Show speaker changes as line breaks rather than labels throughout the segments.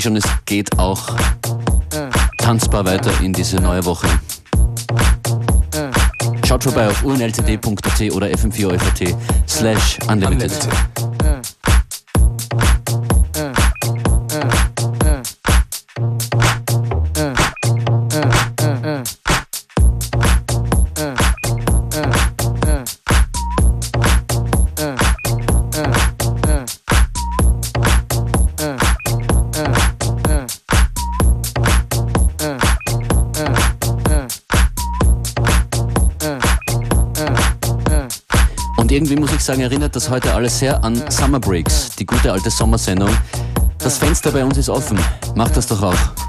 sehe schon, es geht auch tanzbar weiter in diese neue Woche. Schaut vorbei auf unlcd.at oder fm4 slash unlimited. Erinnert das heute alles sehr an Summer Breaks, die gute alte Sommersendung. Das Fenster bei uns ist offen. Macht das doch auch.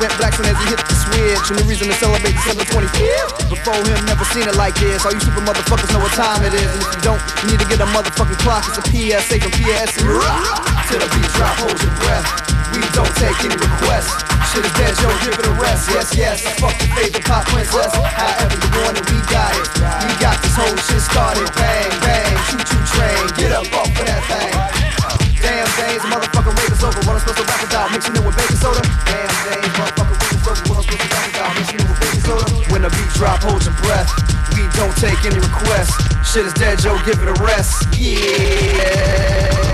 PSA from PSC. To celebrate December 25th. Before him, never seen it like this on the beat drop, hold your breath. We don't take any requests. Shit is dead, yo, give it a rest. Yes, yes. Fuck your favorite pop princess. However you want it, we got it. We got this whole shit started. Bang, bang, choo choo train. Get up off of that thing. Damn days, motherfucker, rave is over. What I'm supposed to rap about? Mixing it with baking soda. Damn days, motherfucker, rave is over. What I'm supposed to rap about? Mixing it with baking soda. When the beat drop, hold your breath. We don't take any requests. Shit is dead, Joe, give it a rest. Yeah.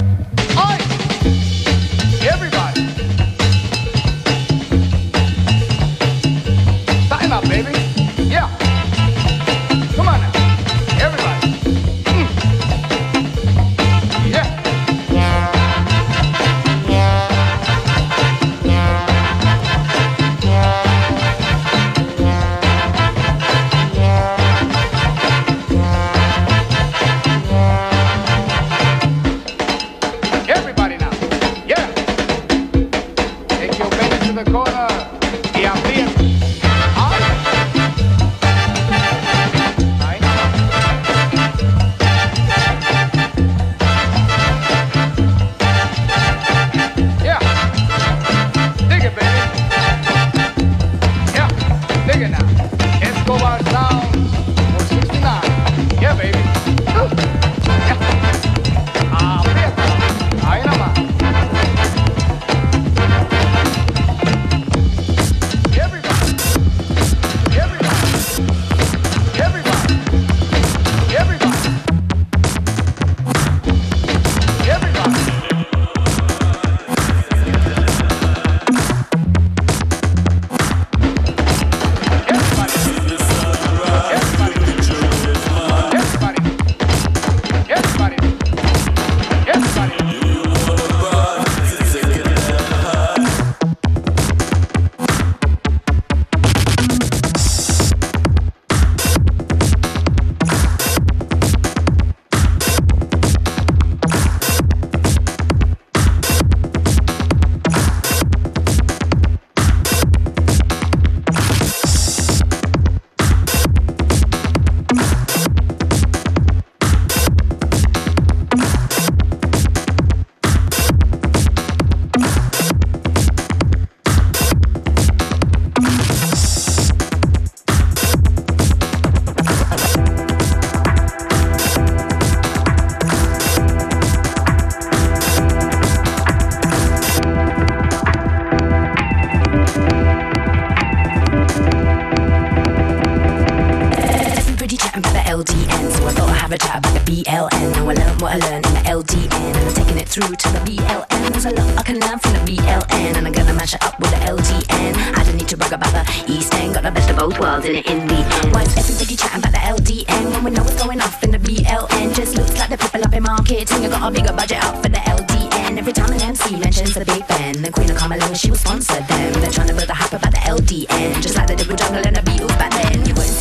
So I thought I'd have a chat about the BLN. Now I learned what I learned in the LDN, and I'm taking it through to the BLN. There's a lot I can learn from the BLN, and I'm gonna mash it up with the LDN. I don't need to brag about the East End, got the best of both worlds in it in the end. Why is everybody chatting about the LDN when we know what's going off in the BLN? Just looks like the people up in marketing, I got a bigger budget up for the LDN. Every time an MC mentions the Big Ben, the Queen of Carmelo, she will sponsor them. They're trying to build a hype about the LDN, just like they did with Jungle and the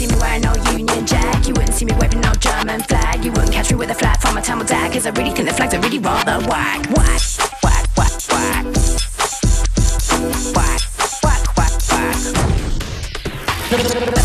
see me wearing no Union Jack, you wouldn't see me waving no German flag, you wouldn't catch me with a flag from a Tamil tag, cause I really think the flags are really rather whack. Whack, whack, whack, whack. Whack, whack, whack, whack.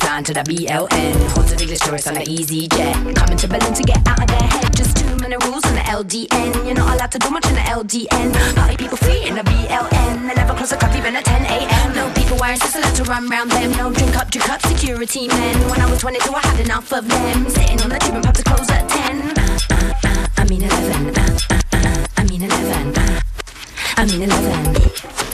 Flying to the BLN, hordes of English tourists on the easyJet, coming to Berlin to get out of their head. Just too many rules in the LDN. You're not allowed to do much in the LDN. Party people free in the BLN. They never close the club even at 10 a.m. No people wearing six allowed to run round them. No drink up, drink up, security men. When I was 22, I had enough of them. Sitting on the tube and pubs to close at 10. Uh, uh, uh, I mean 11. Uh, uh, uh, I mean 11. Uh, I mean 11.